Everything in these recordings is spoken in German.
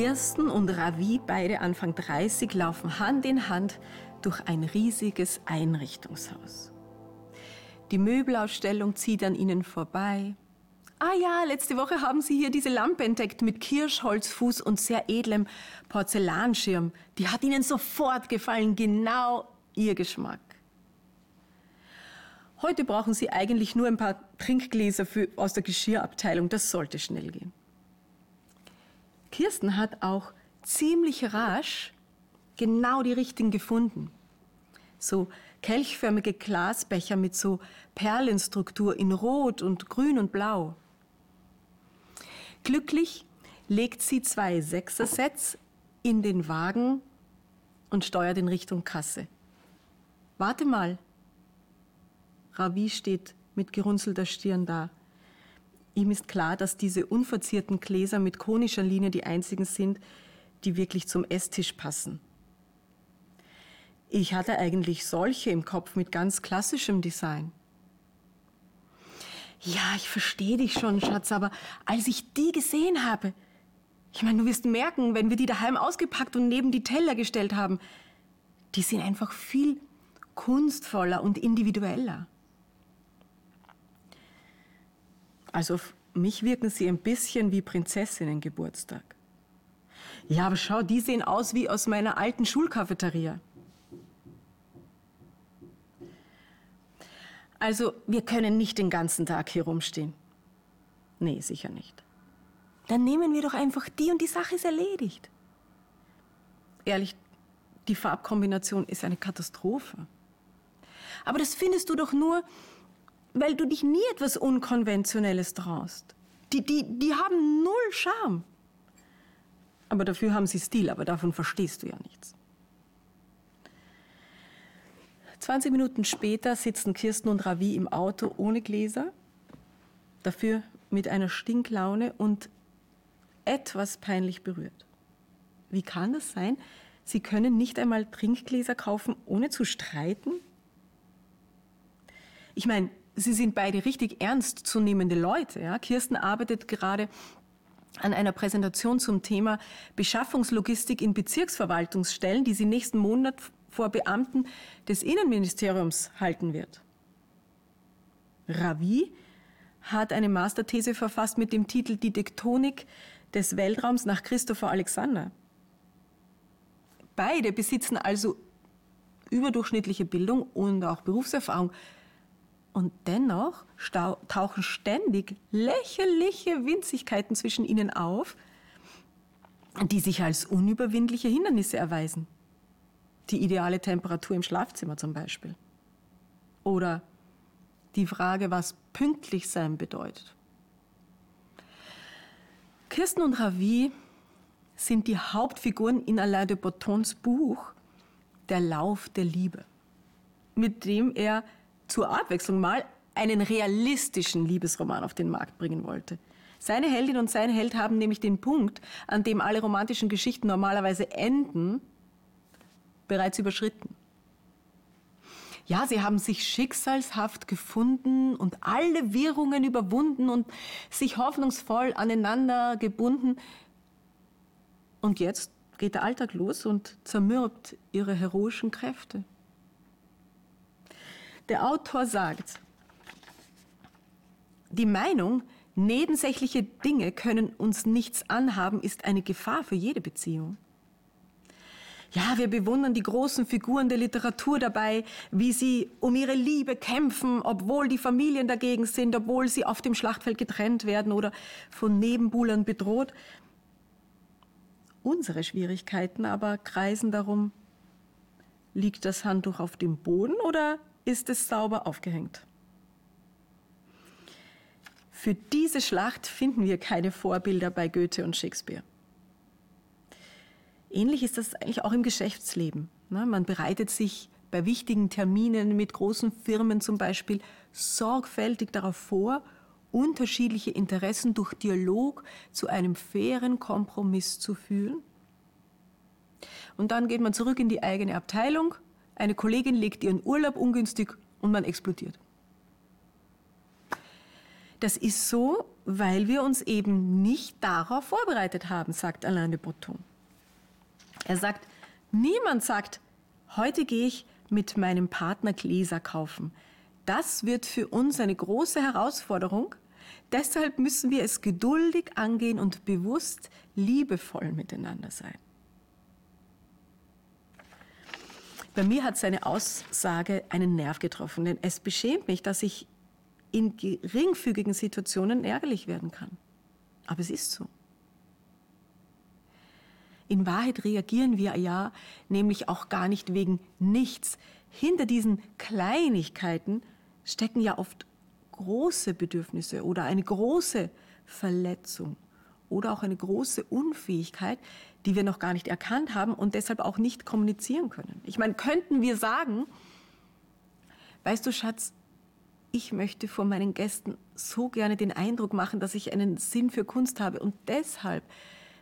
Kirsten und Ravi, beide Anfang 30, laufen Hand in Hand durch ein riesiges Einrichtungshaus. Die Möbelausstellung zieht an ihnen vorbei. Ah ja, letzte Woche haben sie hier diese Lampe entdeckt mit Kirschholzfuß und sehr edlem Porzellanschirm. Die hat ihnen sofort gefallen, genau ihr Geschmack. Heute brauchen sie eigentlich nur ein paar Trinkgläser für, aus der Geschirrabteilung. Das sollte schnell gehen. Kirsten hat auch ziemlich rasch genau die richtigen gefunden. So kelchförmige Glasbecher mit so Perlenstruktur in Rot und Grün und Blau. Glücklich legt sie zwei Sechser-Sets in den Wagen und steuert in Richtung Kasse. Warte mal. Ravi steht mit gerunzelter Stirn da. Ihm ist klar, dass diese unverzierten Gläser mit konischer Linie die einzigen sind, die wirklich zum Esstisch passen. Ich hatte eigentlich solche im Kopf mit ganz klassischem Design. Ja, ich verstehe dich schon, Schatz, aber als ich die gesehen habe, ich meine, du wirst merken, wenn wir die daheim ausgepackt und neben die Teller gestellt haben, die sind einfach viel kunstvoller und individueller. Also auf mich wirken sie ein bisschen wie Prinzessinnen Geburtstag. Ja, aber schau, die sehen aus wie aus meiner alten Schulcafeteria. Also, wir können nicht den ganzen Tag hier rumstehen. Nee, sicher nicht. Dann nehmen wir doch einfach die und die Sache ist erledigt. Ehrlich, die Farbkombination ist eine Katastrophe. Aber das findest du doch nur, weil du dich nie etwas Unkonventionelles traust. Die, die, die haben null Charme. Aber dafür haben sie Stil, aber davon verstehst du ja nichts. 20 Minuten später sitzen Kirsten und Ravi im Auto ohne Gläser, dafür mit einer Stinklaune und etwas peinlich berührt. Wie kann das sein? Sie können nicht einmal Trinkgläser kaufen, ohne zu streiten? Ich meine, Sie sind beide richtig ernstzunehmende Leute. Ja? Kirsten arbeitet gerade an einer Präsentation zum Thema Beschaffungslogistik in Bezirksverwaltungsstellen, die sie nächsten Monat vor Beamten des Innenministeriums halten wird. Ravi hat eine Masterthese verfasst mit dem Titel Die Tektonik des Weltraums nach Christopher Alexander. Beide besitzen also überdurchschnittliche Bildung und auch Berufserfahrung. Und dennoch tauchen ständig lächerliche Winzigkeiten zwischen ihnen auf, die sich als unüberwindliche Hindernisse erweisen die ideale Temperatur im Schlafzimmer zum Beispiel. Oder die Frage, was pünktlich sein bedeutet. Kirsten und Ravi sind die Hauptfiguren in Alain de Botons Buch Der Lauf der Liebe, mit dem er zur Abwechslung mal einen realistischen Liebesroman auf den Markt bringen wollte. Seine Heldin und sein Held haben nämlich den Punkt, an dem alle romantischen Geschichten normalerweise enden, bereits überschritten. Ja, sie haben sich schicksalshaft gefunden und alle Wirrungen überwunden und sich hoffnungsvoll aneinander gebunden. Und jetzt geht der Alltag los und zermürbt ihre heroischen Kräfte. Der Autor sagt, die Meinung, nebensächliche Dinge können uns nichts anhaben, ist eine Gefahr für jede Beziehung. Ja, wir bewundern die großen Figuren der Literatur dabei, wie sie um ihre Liebe kämpfen, obwohl die Familien dagegen sind, obwohl sie auf dem Schlachtfeld getrennt werden oder von Nebenbuhlern bedroht. Unsere Schwierigkeiten aber kreisen darum, liegt das Handtuch auf dem Boden oder ist es sauber aufgehängt? Für diese Schlacht finden wir keine Vorbilder bei Goethe und Shakespeare. Ähnlich ist das eigentlich auch im Geschäftsleben. Ne? Man bereitet sich bei wichtigen Terminen mit großen Firmen zum Beispiel sorgfältig darauf vor, unterschiedliche Interessen durch Dialog zu einem fairen Kompromiss zu führen. Und dann geht man zurück in die eigene Abteilung, eine Kollegin legt ihren Urlaub ungünstig und man explodiert. Das ist so, weil wir uns eben nicht darauf vorbereitet haben, sagt Alain de Botton. Er sagt, niemand sagt, heute gehe ich mit meinem Partner Gläser kaufen. Das wird für uns eine große Herausforderung. Deshalb müssen wir es geduldig angehen und bewusst liebevoll miteinander sein. Bei mir hat seine Aussage einen Nerv getroffen, denn es beschämt mich, dass ich in geringfügigen Situationen ärgerlich werden kann. Aber es ist so. In Wahrheit reagieren wir ja nämlich auch gar nicht wegen nichts. Hinter diesen Kleinigkeiten stecken ja oft große Bedürfnisse oder eine große Verletzung oder auch eine große Unfähigkeit, die wir noch gar nicht erkannt haben und deshalb auch nicht kommunizieren können. Ich meine, könnten wir sagen, weißt du, Schatz, ich möchte vor meinen Gästen so gerne den Eindruck machen, dass ich einen Sinn für Kunst habe und deshalb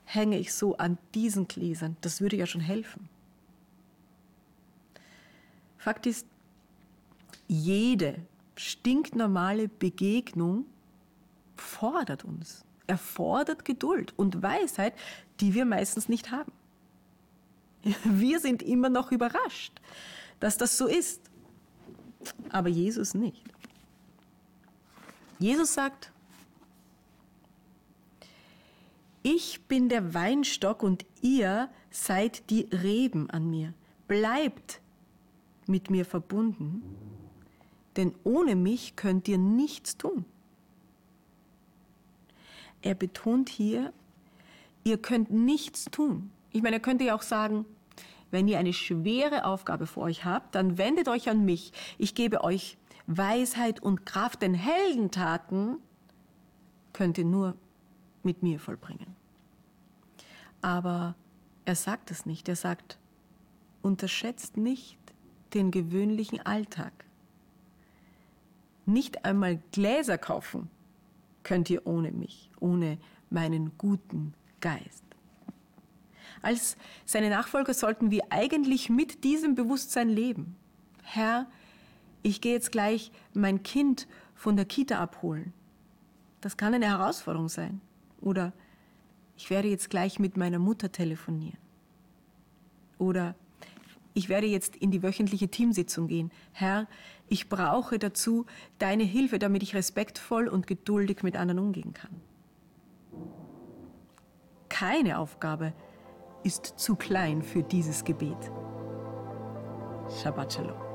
hänge ich so an diesen Gläsern. Das würde ja schon helfen. Fakt ist, jede stinknormale Begegnung fordert uns. Erfordert Geduld und Weisheit, die wir meistens nicht haben. Wir sind immer noch überrascht, dass das so ist, aber Jesus nicht. Jesus sagt, ich bin der Weinstock und ihr seid die Reben an mir. Bleibt mit mir verbunden, denn ohne mich könnt ihr nichts tun. Er betont hier, ihr könnt nichts tun. Ich meine, er könnte ja auch sagen, wenn ihr eine schwere Aufgabe vor euch habt, dann wendet euch an mich. Ich gebe euch Weisheit und Kraft, denn Heldentaten könnt ihr nur mit mir vollbringen. Aber er sagt es nicht. Er sagt, unterschätzt nicht den gewöhnlichen Alltag. Nicht einmal Gläser kaufen könnt ihr ohne mich, ohne meinen guten Geist. Als seine Nachfolger sollten wir eigentlich mit diesem Bewusstsein leben. Herr, ich gehe jetzt gleich mein Kind von der Kita abholen. Das kann eine Herausforderung sein. Oder ich werde jetzt gleich mit meiner Mutter telefonieren. Oder ich werde jetzt in die wöchentliche Teamsitzung gehen. Herr, ich brauche dazu deine Hilfe, damit ich respektvoll und geduldig mit anderen umgehen kann. Keine Aufgabe ist zu klein für dieses Gebet. Shabbat Shalom.